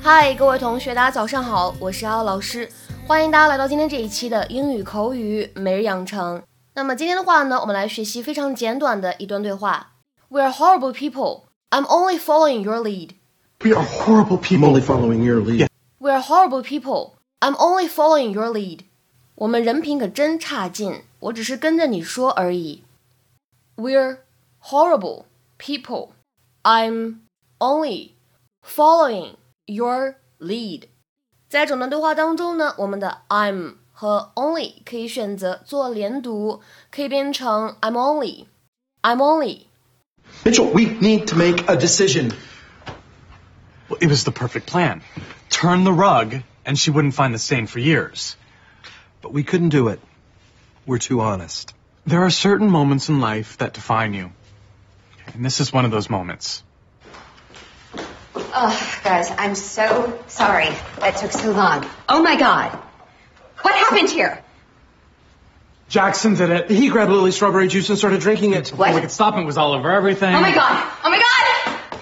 嗨，各位同学，大家早上好，我是阿老师，欢迎大家来到今天这一期的英语口语每日养成。那么今天的话呢，我们来学习非常简短的一段对话。We are horrible people. I'm only following your lead. We are horrible people. I'm only following your lead. We are horrible people. I'm only following your lead. 我们人品可真差劲，我只是跟着你说而已。We're horrible people. I'm only following your lead. 在整段对话当中呢，我们的 I'm 和 only 可以选择做连读，可以变成 I'm only, I'm only. Mitchell, we need to make a decision. Well, it was the perfect plan. Turn the rug, and she wouldn't find the stain for years. But we couldn't do it. We're too honest. There are certain moments in life that define you. And this is one of those moments. Oh, guys, I'm so sorry that took so long. Oh my god. What happened here? Jackson did it. He grabbed Lily's strawberry juice and started drinking it. What? We could stop him. It was all over everything. Oh my god. Oh my god.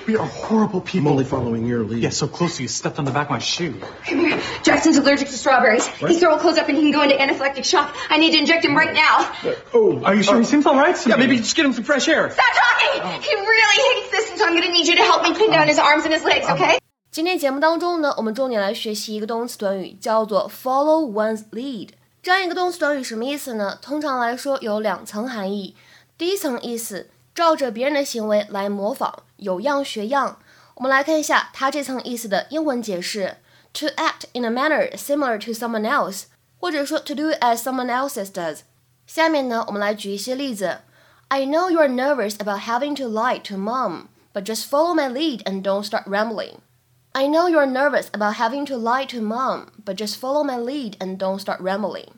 We are horrible people. only following your lead. Yeah, so close you stepped on the back of my shoe. Come here. Jackson's allergic to strawberries. He's throwing clothes up and he can go into anaphylactic shock. I need to inject him right now. Oh, Are you sure he seems all right? to Yeah, me? maybe just get him some fresh air. Stop talking! He really hates this, and so I'm gonna need you to help me pin down his arms and his legs, okay? 今天节目当中呢，我们重点来学习一个动词短语，叫做 follow one's lead。这样一个动词短语什么意思呢？通常来说有两层含义。第一层意思， 照着别人的行为来模仿，有样学样。我们来看一下它这层意思的英文解释：to act in a manner similar to someone else，或者说 to do as someone else does。下面呢，我们来举一些例子。I know you're nervous about having to lie to mom, but just follow my lead and don't start rambling. I know you're nervous about having to lie to mom, but just follow my lead and don't start rambling.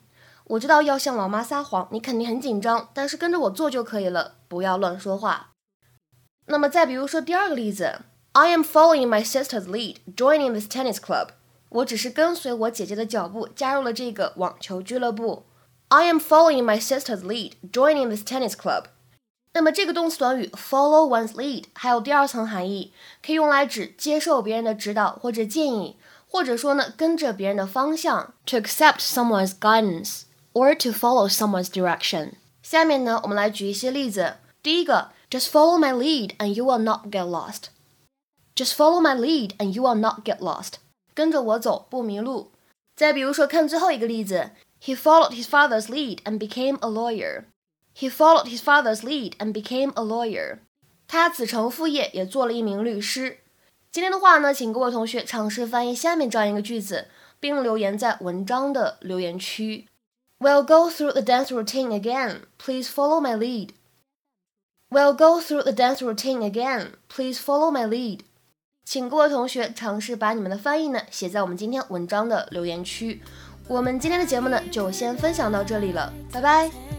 我知道要向老妈撒谎，你肯定很紧张，但是跟着我做就可以了，不要乱说话。那么再比如说第二个例子，I am following my sister's lead, joining this tennis club. 我只是跟随我姐姐的脚步，加入了这个网球俱乐部。I am following my sister's lead, joining this tennis club. 那么这个动词短语 follow one's lead 还有第二层含义，可以用来指接受别人的指导或者建议，或者说呢跟着别人的方向 to accept someone's guidance or to follow someone's direction。下面呢我们来举一些例子。第一个，just follow my lead and you will not get lost。Just follow my lead and you will not get lost。跟着我走，不迷路。再比如说，看最后一个例子，He followed his father's lead and became a lawyer。He followed his father's lead and became a lawyer. 他子承父业，也做了一名律师。今天的话呢，请各位同学尝试翻译下面这样一个句子，并留言在文章的留言区。 We'll go through the dance routine again. Please follow my lead. We'll go through the dance routine again. Please follow my lead. 请各位同学尝试把你们的翻译呢写在我们今天文章的留言区。我们今天的节目呢就先分享到这里了，拜拜。